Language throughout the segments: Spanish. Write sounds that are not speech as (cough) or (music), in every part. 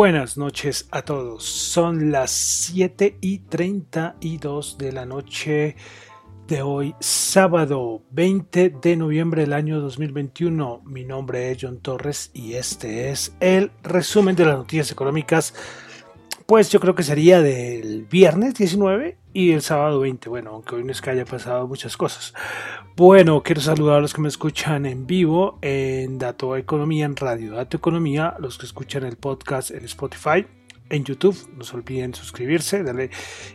Buenas noches a todos. Son las 7 y 32 de la noche de hoy, sábado 20 de noviembre del año 2021. Mi nombre es John Torres y este es el resumen de las noticias económicas. Pues yo creo que sería del viernes 19 y el sábado 20. Bueno, aunque hoy no es que haya pasado muchas cosas. Bueno, quiero saludar a los que me escuchan en vivo en Dato Economía, en Radio Dato Economía, los que escuchan el podcast en Spotify, en YouTube. No se olviden suscribirse darle,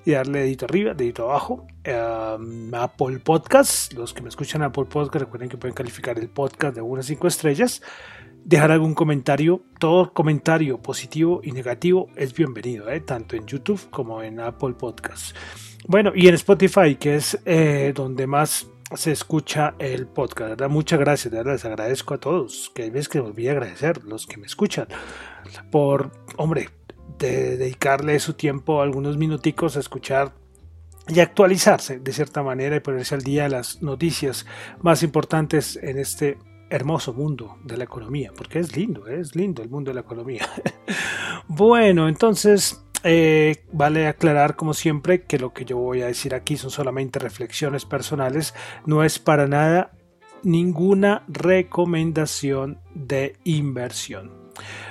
y darle dedito arriba, dedito abajo. Um, Apple Podcast, los que me escuchan Apple Podcast, recuerden que pueden calificar el podcast de unas 5 estrellas dejar algún comentario. Todo comentario positivo y negativo es bienvenido, ¿eh? tanto en YouTube como en Apple Podcasts. Bueno, y en Spotify, que es eh, donde más se escucha el podcast. Muchas gracias, les agradezco a todos. Que ves que volví a agradecer los que me escuchan por, hombre, de dedicarle su tiempo algunos minuticos a escuchar y actualizarse de cierta manera y ponerse al día las noticias más importantes en este hermoso mundo de la economía, porque es lindo, es lindo el mundo de la economía. (laughs) bueno, entonces eh, vale aclarar como siempre que lo que yo voy a decir aquí son solamente reflexiones personales, no es para nada ninguna recomendación de inversión.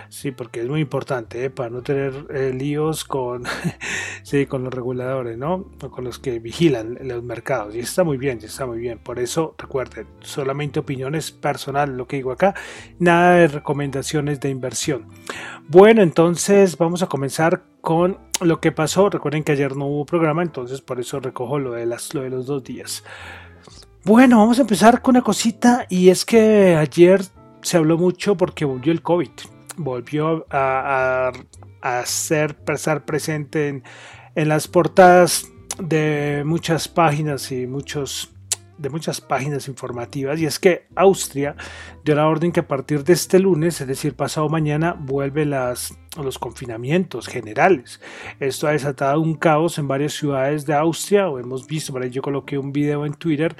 Sí, porque es muy importante ¿eh? para no tener eh, líos con, (laughs) sí, con los reguladores, ¿no? Con los que vigilan los mercados. Y está muy bien, está muy bien. Por eso, recuerden, solamente opiniones personales, lo que digo acá, nada de recomendaciones de inversión. Bueno, entonces vamos a comenzar con lo que pasó. Recuerden que ayer no hubo programa, entonces por eso recojo lo de, las, lo de los dos días. Bueno, vamos a empezar con una cosita y es que ayer se habló mucho porque volvió el COVID volvió a, ser, estar presente en, en, las portadas de muchas páginas y muchos de muchas páginas informativas y es que Austria dio la orden que a partir de este lunes, es decir, pasado mañana, vuelve las, los confinamientos generales. Esto ha desatado un caos en varias ciudades de Austria, o hemos visto, por yo coloqué un video en Twitter,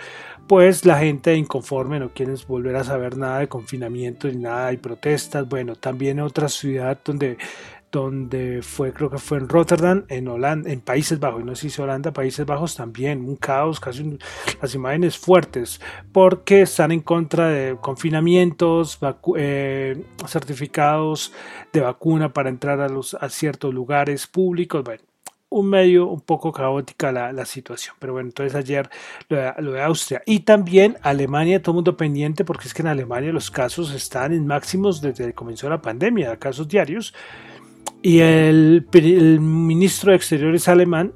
pues la gente inconforme no quiere volver a saber nada de confinamiento ni nada, hay protestas, bueno, también otra ciudad donde donde fue, creo que fue en Rotterdam, en Holanda, en Países Bajos, no sé si Holanda, Países Bajos también, un caos, casi las imágenes fuertes, porque están en contra de confinamientos, eh, certificados de vacuna para entrar a, los, a ciertos lugares públicos, bueno, un medio un poco caótica la, situación. Pero bueno, entonces ayer lo de, lo de, Austria y también Alemania, todo el mundo pendiente porque es que en Alemania los casos están en máximos desde que comenzó la pandemia, casos diarios. Y el, ministro de Exteriores alemán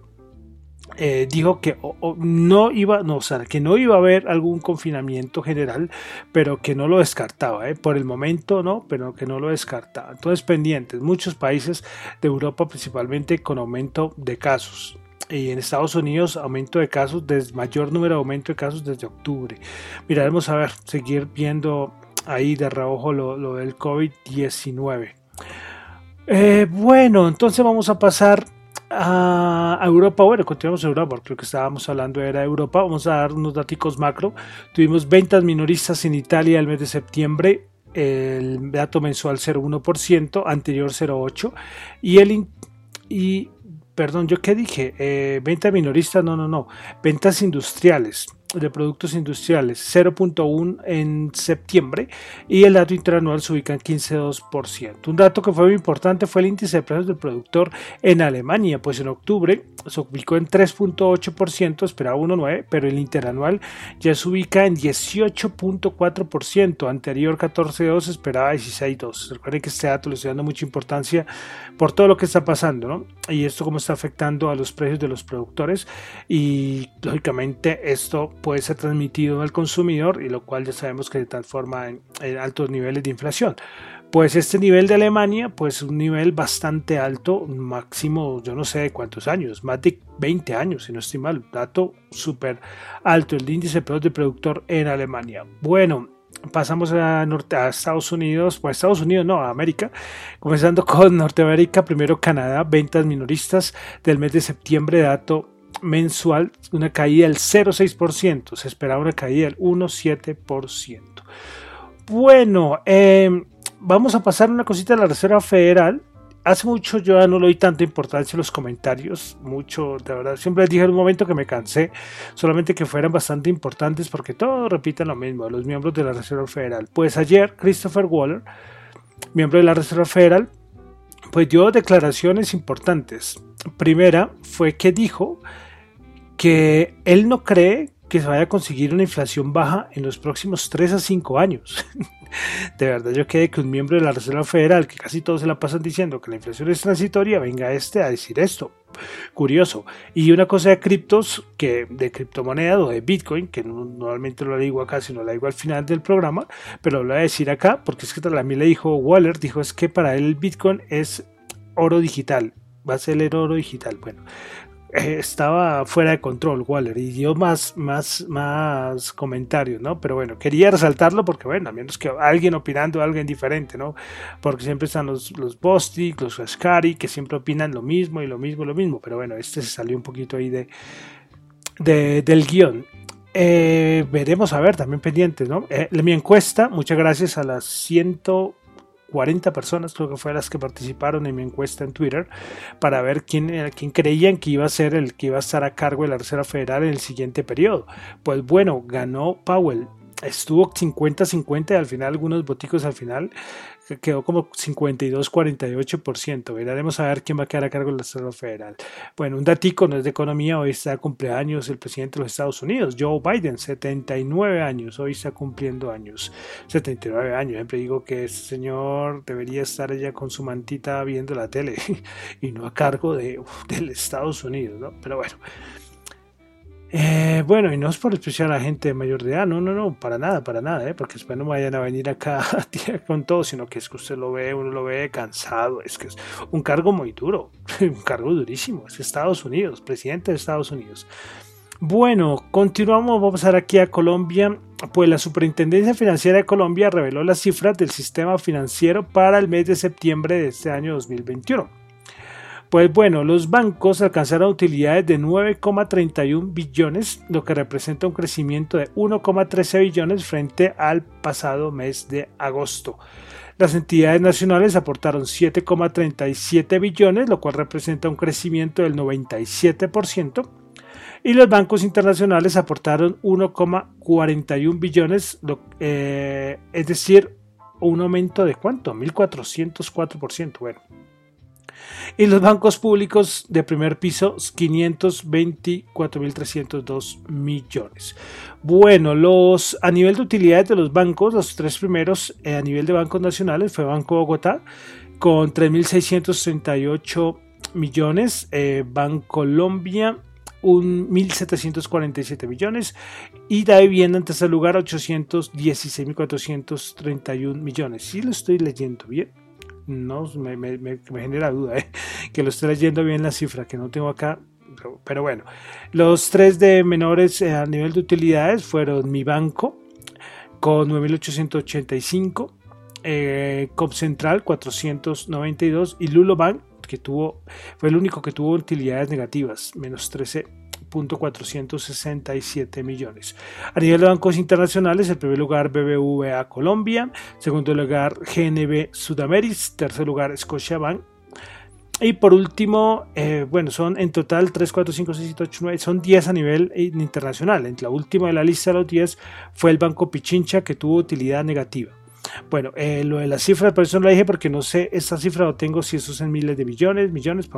eh, dijo que no iba, no, que no iba a haber algún confinamiento general, pero que no lo descartaba, eh, por el momento no, pero que no lo descartaba. Entonces pendientes, muchos países de Europa principalmente con aumento de casos. Y en Estados Unidos aumento de casos, desde mayor número de aumento de casos desde octubre. Miraremos a ver, seguir viendo ahí de reojo lo, lo del COVID-19. Eh, bueno, entonces vamos a pasar a Europa. Bueno, continuamos en Europa, lo que estábamos hablando era Europa. Vamos a dar unos datos macro. Tuvimos ventas minoristas en Italia el mes de septiembre. El dato mensual 0,1%, anterior 0,8%. Y, el, y perdón, ¿yo qué dije? Eh, venta minorista, no, no, no. Ventas industriales de productos industriales, 0.1 en septiembre y el dato interanual se ubica en 15.2%. Un dato que fue muy importante fue el índice de precios del productor en Alemania, pues en octubre se ubicó en 3.8%, esperaba 1.9, pero el interanual ya se ubica en 18.4%, anterior 14.2 esperaba 16.2. Recuerden que este dato le estoy dando mucha importancia por todo lo que está pasando, ¿no? Y esto cómo está afectando a los precios de los productores y lógicamente esto puede ser transmitido al consumidor y lo cual ya sabemos que se transforma en, altos niveles de inflación. Pues este nivel de Alemania, pues un nivel bastante alto, máximo, yo no sé de cuántos años, más de 20 años, si no estoy mal, dato súper alto, el índice de productor en Alemania. Bueno, pasamos a, norte, a Estados Unidos, pues Estados Unidos no, a América, comenzando con Norteamérica, primero Canadá, ventas minoristas del mes de septiembre, dato mensual, una caída del 0,6%. Se esperaba una caída del 1,7%. Bueno, em, vamos a pasar una cosita a la Reserva Federal. Hace mucho yo ya no le doy tanta importancia a los comentarios, mucho, de verdad. Siempre les dije en un momento que me cansé, solamente que fueran bastante importantes porque todos repiten lo mismo, los miembros de la Reserva Federal. Pues ayer Christopher Waller, miembro de la Reserva Federal, pues dio declaraciones importantes. Primera fue que dijo que él no cree que se vaya a conseguir una inflación baja en los próximos 3 a 5 años. (laughs) de verdad, yo quedé que un miembro de la Reserva Federal, que casi todos se la pasan diciendo que la inflación es transitoria, venga este a decir esto. Curioso. Y una cosa de criptos, que de criptomonedas o de Bitcoin, que normalmente no lo digo acá, sino lo digo al final del programa, pero lo voy a decir acá, porque es que también le dijo Waller, dijo es que para él el Bitcoin es oro digital, va a ser el oro digital. Bueno, estaba fuera de control Waller y dio más, más, más comentarios, ¿no? Pero bueno, quería resaltarlo porque, bueno, a menos que alguien opinando alguien diferente, ¿no? Porque siempre están los, los Bostic, los Ascari, que siempre opinan lo mismo y lo mismo, lo mismo. Pero bueno, este se salió un poquito ahí de, del guion. Eh, veremos a ver, también pendientes, ¿no? Eh, mi encuesta, muchas gracias a las 100 40 personas, creo que fue las que participaron en mi encuesta en Twitter, para ver quién, quién creían que iba a ser el que iba a estar a cargo de la Reserva Federal en el siguiente periodo. Pues bueno, ganó Powell. Estuvo 50-50 al final, algunos boticos al final quedó como 52-48%. Veremos a ver quién va a quedar a cargo de la Reserva Federal. Bueno, un datico, no es de economía, hoy está cumpleaños el presidente de los Estados Unidos, Joe Biden, 79 años, hoy está cumpliendo años, 79 años. Siempre digo que ese señor debería estar allá con su mantita viendo la tele (laughs) y no a cargo de, del Estados Unidos, ¿no? Pero bueno. Eh, bueno, y no es por especial a gente mayor edad, no, no, no, para nada, para nada, ¿eh? porque después no vayan a venir acá (laughs) a tirar con todo, sino que es que usted lo ve, uno lo ve cansado, es que es un cargo muy duro, (laughs) un cargo durísimo, es Estados Unidos, presidente de Estados Unidos. Bueno, continuamos, vamos a pasar aquí a Colombia. Pues la Superintendencia Financiera de Colombia reveló las cifras del sistema financiero para el mes de septiembre de este año 2021. Pues bueno, los bancos alcanzaron utilidades de 9,31 billones, lo que representa un crecimiento de 1,13 billones frente al pasado mes de agosto. Las entidades nacionales aportaron 7,37 billones, lo cual representa un crecimiento del 97%. Y los bancos internacionales aportaron 1,41 billones, eh, es decir, un aumento de cuánto? 1.404%. Bueno, y los bancos públicos de primer piso, 524.302 millones. Bueno, los, a nivel de utilidades de los bancos, los tres primeros eh, a nivel de bancos nacionales fue Banco Bogotá con 3.638 millones, eh, Bancolombia 1.747 millones y da vivienda en tercer lugar 816.431 millones. Si lo estoy leyendo bien no me, genera duda, ¿eh? (laughs) que lo esté leyendo bien la cifra que no tengo acá. Pero, bueno, los tres de menores eh, a nivel de utilidades fueron Mi Banco con 9.885, eh, Cop Central 492 y Lulo Bank que tuvo, fue el único que tuvo utilidades negativas, menos 13 467 millones. A nivel de bancos internacionales, el primer lugar BBVA Colombia, segundo lugar GNB Sudamérica, tercer lugar Scotiabank, Y por último, eh, bueno, son en total 3, 4, 5, 6, 7, 8, 9, son 10 a nivel internacional. En la última de la lista de los 10 fue el Banco Pichincha que tuvo utilidad negativa. Bueno, eh, lo de la cifra, por eso no la dije porque no sé, esta cifra lo tengo si eso es en miles de millones, millones,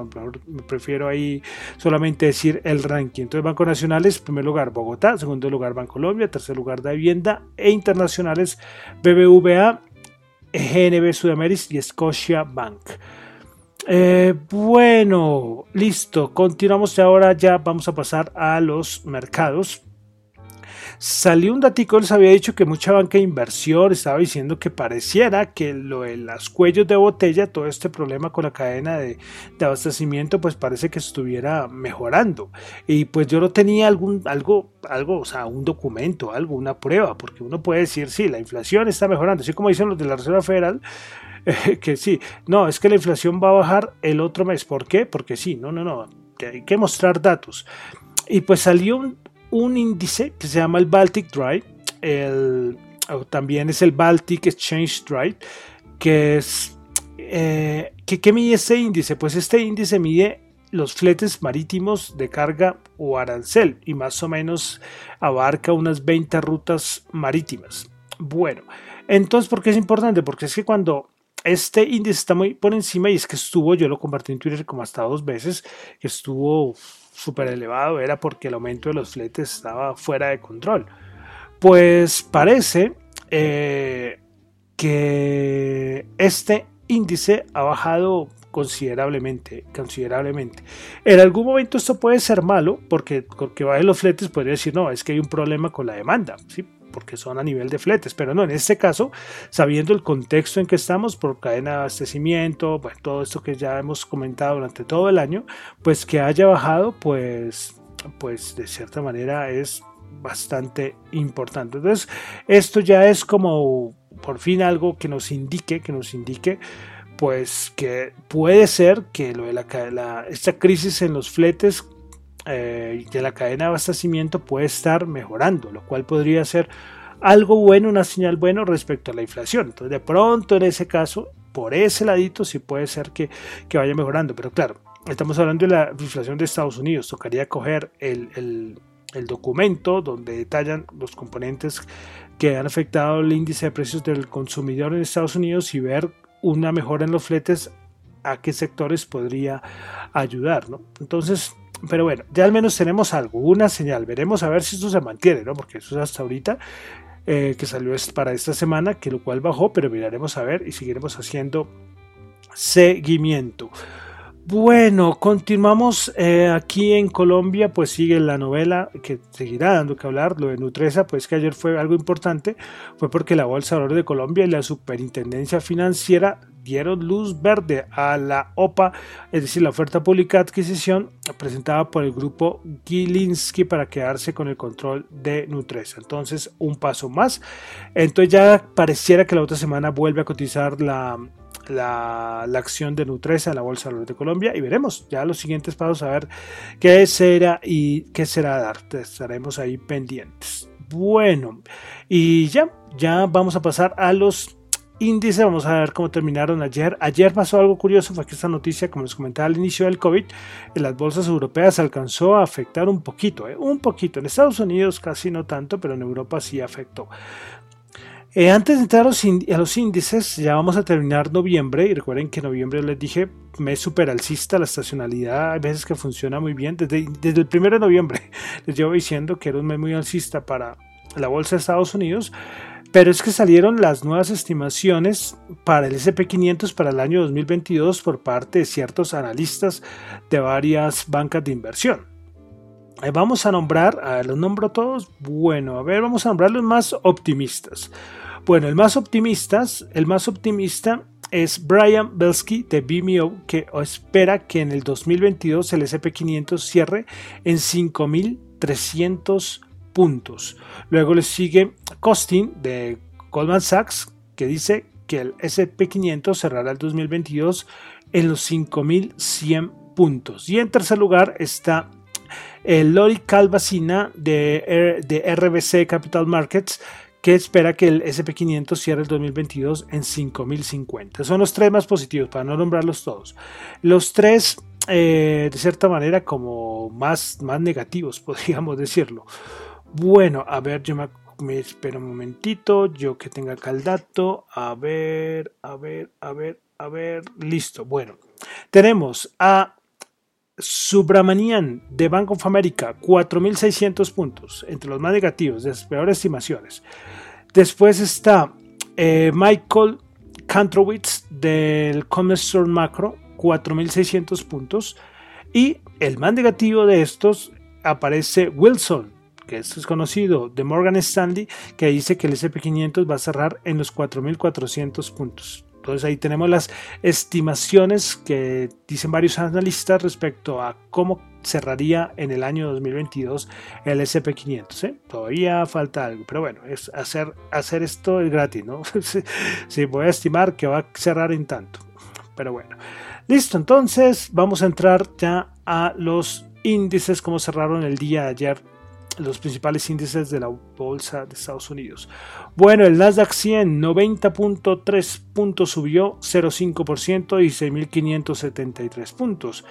me prefiero ahí solamente decir el ranking. Entonces, Banco Nacionales, primer lugar Bogotá, segundo lugar Bancolombia, tercer lugar de Vivienda e internacionales BBVA, GNB Sudamérica y Scotia Bank. Eh, bueno, listo. Continuamos ahora. Ya vamos a pasar a los mercados. Salió un datico, les había dicho que mucha banca de inversión estaba diciendo que pareciera que lo de los cuellos de botella, todo este problema con la cadena de, abastecimiento, pues parece que estuviera mejorando. Y pues yo no tenía algún, algo, algo, o sea, un documento, algo, una prueba, porque uno puede decir, sí, la inflación está mejorando, así como dicen los de la Reserva Federal, (laughs) que sí, no, es que la inflación va a bajar el otro mes. ¿Por qué? Porque sí, no, no, no, hay que mostrar datos. Y pues salió un, un índice que se llama el Baltic Dry, el, también es el Baltic Exchange Dry, que es... Eh, ¿Qué mide este índice? Pues este índice mide los fletes marítimos de carga o arancel y más o menos abarca unas 20 rutas marítimas. Bueno, entonces, ¿por qué es importante? Porque es que cuando este índice está muy por encima y es que estuvo, yo lo compartí en Twitter como hasta dos veces, que estuvo súper elevado era porque el aumento de los fletes estaba fuera de control. Pues parece eh, que este índice ha bajado considerablemente, considerablemente. En algún momento esto puede ser malo porque porque bajen los fletes podría decir no, es que hay un problema con la demanda, ¿sí? Porque son a nivel de fletes, pero no, en este caso, sabiendo el contexto en que estamos por cadena de abastecimiento, pues todo esto que ya hemos comentado durante todo el año, pues que haya bajado, pues, pues de cierta manera es bastante importante. Entonces, esto ya es como por fin algo que nos indique, que nos indique pues que puede ser que lo de la, esta crisis en los fletes eh, de la cadena de abastecimiento puede estar mejorando, lo cual podría ser algo bueno, una señal buena respecto a la inflación. Entonces, de pronto en ese caso, por ese ladito sí puede ser que, vaya mejorando. Pero claro, estamos hablando de la inflación de Estados Unidos. Tocaría coger el, el documento donde detallan los componentes que han afectado el índice de precios del consumidor en Estados Unidos y ver una mejora en los fletes a qué sectores podría ayudar. ¿no? Entonces, pero bueno, ya al menos tenemos alguna señal. Veremos a ver si esto se mantiene, ¿no? Porque eso es hasta ahorita eh, que salió para esta semana, que lo cual bajó, pero miraremos a ver y seguiremos haciendo seguimiento. Bueno, continuamos eh, aquí en Colombia, pues sigue la novela que seguirá dando que hablar, lo de Nutresa, pues que ayer fue algo importante, fue porque la Bolsa de Valores de Colombia y la Superintendencia Financiera dieron luz verde a la OPA, es decir, la oferta pública de adquisición presentada por el grupo Gilinski para quedarse con el control de Nutresa. Entonces, un paso más. Entonces ya pareciera que la otra semana vuelve a cotizar la, la, acción de Nutresa en la Bolsa de Colombia y veremos ya los siguientes pasos a ver qué será y qué será dar. Estaremos ahí pendientes. Bueno, y ya, ya vamos a pasar a los índice, vamos a ver cómo terminaron ayer. Ayer pasó algo curioso, fue que esta noticia, como les comentaba al inicio del COVID, en las bolsas europeas alcanzó a afectar un poquito, ¿eh? un poquito. En Estados Unidos casi no tanto, pero en Europa sí afectó. Eh, antes de entrar a los, índices, ya vamos a terminar noviembre y recuerden que noviembre les dije mes super alcista, la estacionalidad hay veces que funciona muy bien. Desde, el primero de noviembre (laughs) les llevo diciendo que era un mes muy alcista para la bolsa de Estados Unidos, pero es que salieron las nuevas estimaciones para el SP500 para el año 2022 por parte de ciertos analistas de varias bancas de inversión. Vamos a nombrar, a los nombro todos. Bueno, a ver, vamos a nombrar los más optimistas. Bueno, el más optimista, el más optimista es Brian Belsky de BMO, que espera que en el 2022 el SP500 cierre en 5.300 puntos. Luego le sigue Costin de Goldman Sachs, que dice que el SP500 cerrará el 2022 en los 5100 puntos. Y en tercer lugar está Lori Calvacina de, de RBC Capital Markets, que espera que el SP500 cierre el 2022 en 5050. Son los tres más positivos, para no nombrarlos todos. Los tres, eh, de cierta manera, como más, más negativos, (laughs) podríamos decirlo. Bueno, a ver, yo me, me espero un momentito, yo que tenga acá el dato. A ver, a ver, a ver, a ver, listo. Bueno, tenemos a Subramanian de Bank of America, 4.600 puntos, entre los más negativos, de las peores estimaciones. Después está eh, Michael Kantrowitz del Commerce Macro, 4.600 puntos. Y el más negativo de estos aparece Wilson, que es conocido, de Morgan Stanley, que dice que el SP500 va a cerrar en los 4.400 puntos. Entonces ahí tenemos las estimaciones que dicen varios analistas respecto a cómo cerraría en el año 2022 el SP500. ¿eh? Todavía falta algo, pero bueno, es hacer, hacer esto es gratis, ¿no? (laughs) sí, voy a estimar que va a cerrar en tanto. Pero bueno, listo, entonces vamos a entrar ya a los índices como cerraron el día de ayer los principales índices de la bolsa de Estados Unidos. Bueno, el Nasdaq 100 90.3 puntos subió 0.5% y 6.573 puntos.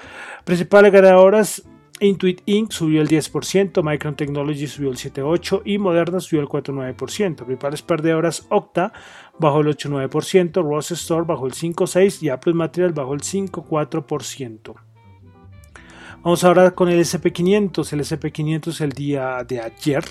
Principales ganadoras Intuit Inc. subió el 10%, Micron Technology subió el 7.8% y Moderna subió el 4.9%. Principales perdedoras Octa bajó el 8.9%, Ross Store bajó el 5.6% y Apple Material bajó el 5.4%. Vamos ahora con el SP500. El SP500 el día de ayer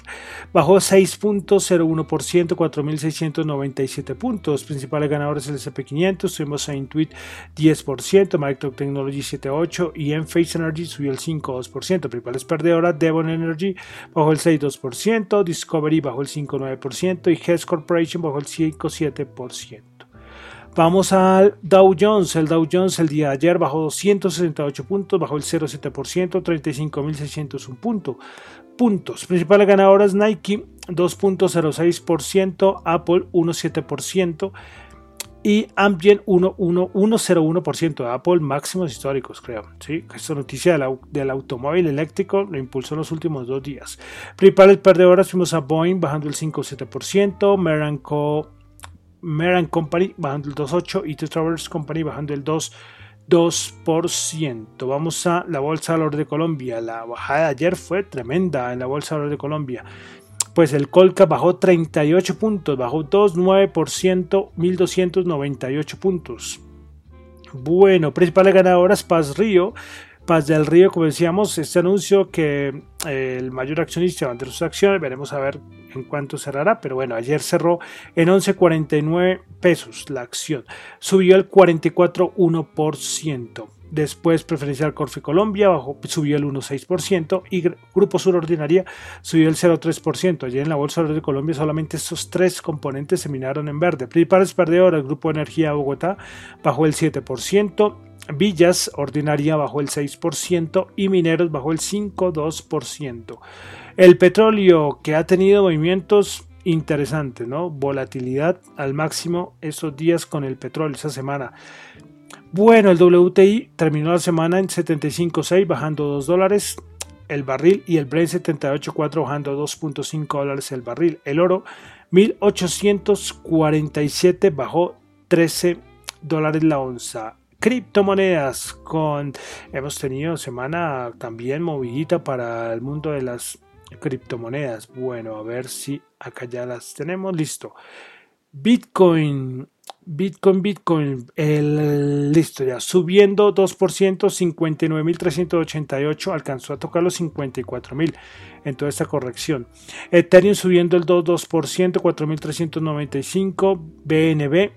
bajó 6.01%, 4.697 puntos. Principales ganadores el SP500. Tuvimos a Intuit 10%, Micro Technology 7.8% y Enphase Energy subió el 5.2%. Principales perdedoras Devon Energy bajó el 6.2%, Discovery bajó el 5.9% y Hess Corporation bajó el 5.7%. Vamos al Dow Jones. El Dow Jones el día de ayer bajó 268 puntos, bajó el 0,7%, 35.601 puntos. puntos. Principales ganadoras Nike 2.06%, Apple 1.7% y Amgen 1.01% de Apple máximos históricos, creo. ¿sí? Esta noticia del, automóvil eléctrico lo impulsó en los últimos dos días. Principales perdedoras fuimos a Boeing bajando el 5.7%, Meranco Meran Company bajando el 2.8% y The Travelers Company bajando el 2%. Vamos a la Bolsa de Valores de Colombia. La bajada de ayer fue tremenda en la Bolsa de Valores de Colombia. Pues el Colca bajó 38 puntos, bajó 2,9%, 1.298 puntos. Bueno, principales ganadoras Paz Río Paz del Río, como decíamos, este anuncio que eh, el mayor accionista va a sus acciones, veremos a ver en cuánto cerrará, pero bueno, ayer cerró en 11.49 pesos la acción, subió el 44.1%. Después Preferencial Corfi Colombia bajó, subió el 1,6% y Grupo Sur Ordinaria subió el 0,3%. Ayer en la Bolsa de Colombia solamente estos tres componentes se minaron en verde. Principales perdedoras, Grupo Energía Bogotá bajó el 7%, Villas Ordinaria bajó el 6% y Mineros bajó el 5,2%. El petróleo que ha tenido movimientos interesantes, ¿no? Volatilidad al máximo estos días con el petróleo, esa semana. Bueno, el WTI terminó la semana en 75.6 bajando 2 dólares el barril y el Brent 78.4 bajando 2.5 dólares el barril. El oro 1847 bajó 13 dólares la onza criptomonedas con hemos tenido semana también movidita para el mundo de las criptomonedas. Bueno a ver si acá ya las tenemos. Listo. Bitcoin bitcoin bitcoin el listo ya subiendo 2% 59.388 alcanzó a tocar los 54.000 en toda esta corrección. Ethereum subiendo el 2% 4.395 bnb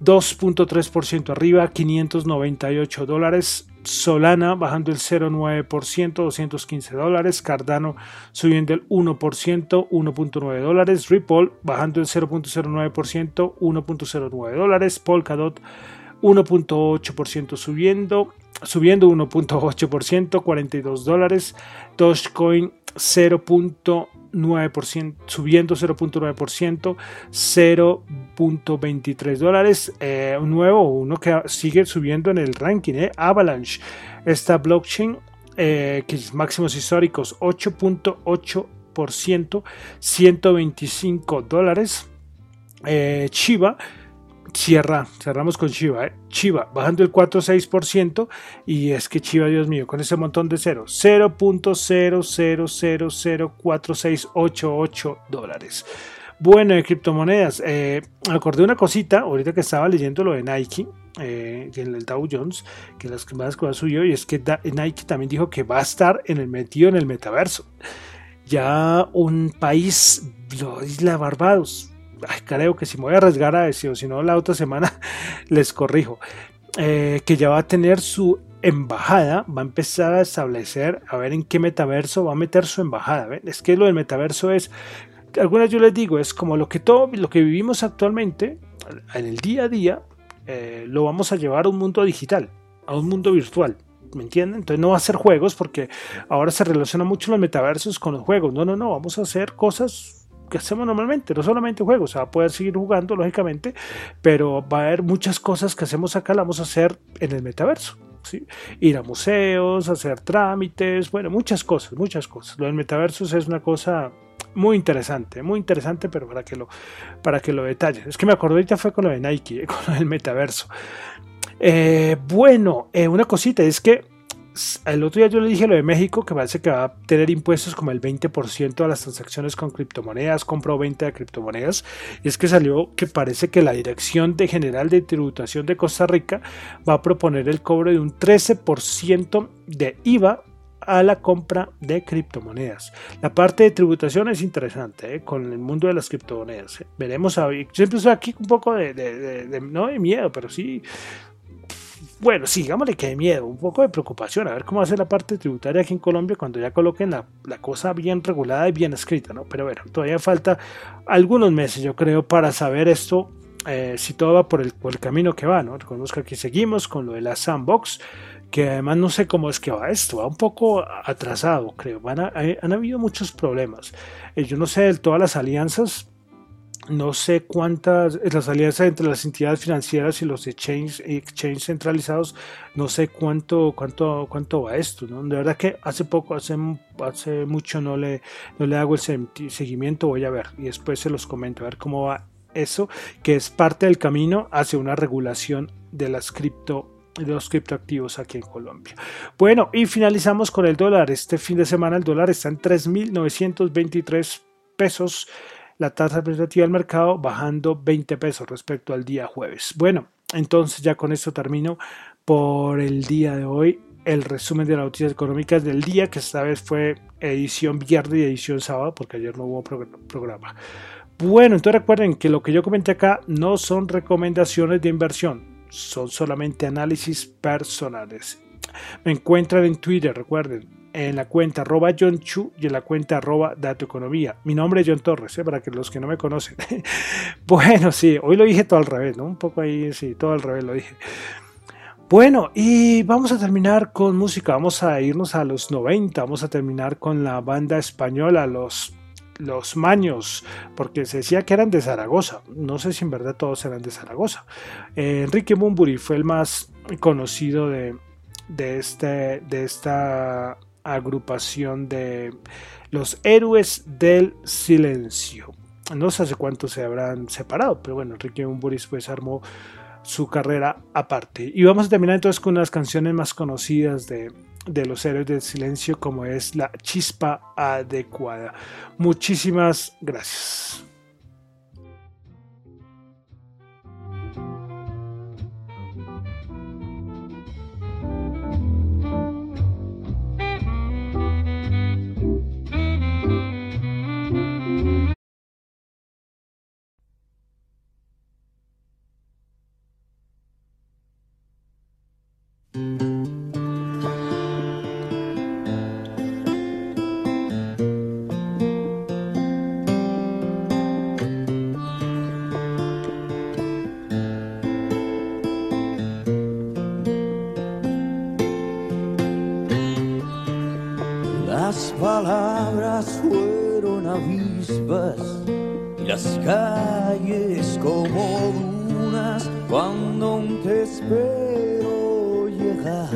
2.3% arriba, 598 dólares. Solana bajando el 0,9%, 215 dólares. Cardano subiendo el 1%, 1.9 dólares. Ripple bajando el 0.09%, 1.09 dólares. Polkadot 1.8% subiendo, subiendo 1.8%, 42 dólares. Dogecoin 0.9%, subiendo 0.9%, 0.23 dólares. Eh, un nuevo, uno que sigue subiendo en el ranking, eh, Avalanche. Esta blockchain, eh, que es máximos históricos, 8.8 1.5%, 125 dólares. Chiva cierra, cerramos con Chiva, ¿eh? Chiva bajando el 4,6% y es que Chiva, Dios mío, con ese montón de ceros, 0.00004688 dólares. Bueno, de criptomonedas, eh, acordé una cosita, ahorita que estaba leyendo lo de Nike, eh, en el Dow Jones, que las más cosas suyo, y es que Nike también dijo que va a estar en el metido en el metaverso. Ya un país, lo Isla Barbados, creo que si me voy a arriesgar a decir, o si no, la otra semana (laughs) les corrijo, eh, que ya va a tener su embajada, va a empezar a establecer, a ver en qué metaverso va a meter su embajada. Es que lo del metaverso es algunas yo les digo, es como lo que todo lo que vivimos actualmente, en el día a día, eh, lo vamos a llevar a un mundo digital, a un mundo virtual. ¿Me entienden? Entonces no va a ser juegos porque ahora se relaciona mucho los metaversos con los juegos. No, no, no, vamos a hacer cosas que hacemos normalmente, no solamente juegos, se va a poder seguir jugando lógicamente, pero va a haber muchas cosas que hacemos acá, las vamos a hacer en el metaverso. Ir a museos, hacer trámites, bueno, muchas cosas, muchas cosas. Lo del metaverso es una cosa muy interesante, muy interesante, pero para que lo, para que lo detalle. Es que me acordé ahorita fue con lo de Nike, (laughs) con el metaverso. Eh, bueno, eh, una cosita es que el otro día yo le dije lo de México, que parece que va a tener impuestos como el 20% a las transacciones con criptomonedas, compra o de criptomonedas. Y es que salió que parece que la Dirección de General de Tributación de Costa Rica va a proponer el cobro de un 13% de IVA a la compra de criptomonedas. La parte de tributación es interesante ¿eh? con el mundo de las criptomonedas. ¿eh? Veremos, a, siempre estoy aquí un poco de, no de miedo, pero sí, bueno, sí, digámosle que de miedo, un poco de preocupación, a ver cómo ser la parte tributaria aquí en Colombia cuando ya coloquen la, cosa bien regulada y bien escrita, ¿no? Pero bueno, todavía falta algunos meses, yo creo, para saber esto, eh, si todo va por el, camino que va, ¿no? Reconozca que seguimos con lo de la sandbox que además no sé cómo es que va esto, va un poco atrasado, creo. Van han habido muchos problemas. Eh, yo no sé de todas las alianzas, no sé cuántas, eh, las alianzas entre las entidades financieras y los exchange, exchange centralizados, no sé cuánto, cuánto, cuánto va esto, ¿no? De verdad que hace poco, hace, hace mucho no le, no le hago el seguimiento, voy a ver y después se los comento, a ver cómo va eso, que es parte del camino hacia una regulación de las cripto de los criptoactivos aquí en Colombia. Bueno, y finalizamos con el dólar. Este fin de semana el dólar está en 3.923 pesos. La tasa representativa del mercado bajando 20 pesos respecto al día jueves. Bueno, entonces ya con esto termino por el día de hoy el resumen de las noticias económicas del día, que esta vez fue edición viernes y edición sábado, porque ayer no hubo programa. Bueno, entonces recuerden que lo que yo comenté acá no son recomendaciones de inversión son solamente análisis personales. Me encuentran en Twitter, recuerden, en la cuenta arroba John Chu y en la cuenta arroba Economía. Mi nombre es John Torres, ¿eh? para que los que no me conocen. (laughs) bueno, sí, hoy lo dije todo al revés, ¿no? Un poco ahí, sí, todo al revés lo dije. Bueno, y vamos a terminar con música, vamos a irnos a los 90, vamos a terminar con la banda española, los los maños, porque se decía que eran de Zaragoza. No sé si en verdad todos eran de Zaragoza. Eh, Enrique Bumburi fue el más conocido de, de, este, de esta agrupación de los héroes del silencio. No sé hace cuánto se habrán separado, pero bueno, Enrique Bumburi pues armó su carrera aparte. Y vamos a terminar entonces con unas canciones más conocidas de, de los héroes del silencio como es la chispa adecuada. Muchísimas gracias. palabras fueron avispas y las calles como dunas cuando te espero llegar.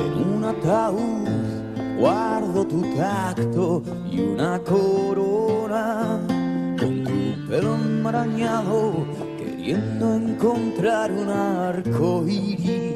En un ataúd guardo tu tacto y una corona con tu pelo enmarañado queriendo encontrar un arco iris